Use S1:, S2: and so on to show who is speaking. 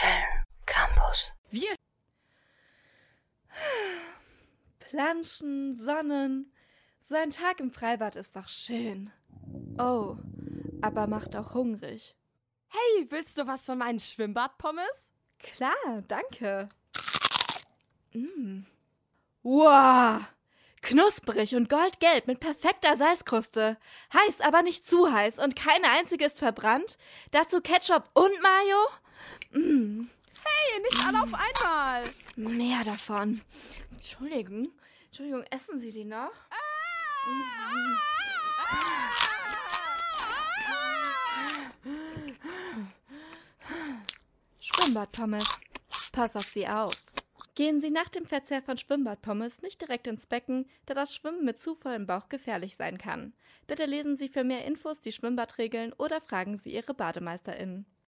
S1: Köln Campus.
S2: Wir. Planschen, Sonnen. So ein Tag im Freibad ist doch schön. Oh, aber macht auch hungrig.
S3: Hey, willst du was von meinen Schwimmbadpommes?
S2: Klar, danke. Mm. Wow! Knusprig und goldgelb mit perfekter Salzkruste. Heiß, aber nicht zu heiß und keine einzige ist verbrannt. Dazu Ketchup und Mayo. Mm.
S3: Hey, nicht alle auf einmal.
S2: Mehr davon. Entschuldigung. Entschuldigung, essen Sie die noch? Schwimmbadpommes. Pass auf sie auf. Gehen Sie nach dem Verzehr von Schwimmbadpommes nicht direkt ins Becken, da das Schwimmen mit zu vollem Bauch gefährlich sein kann. Bitte lesen Sie für mehr Infos die Schwimmbadregeln oder fragen Sie Ihre BademeisterInnen.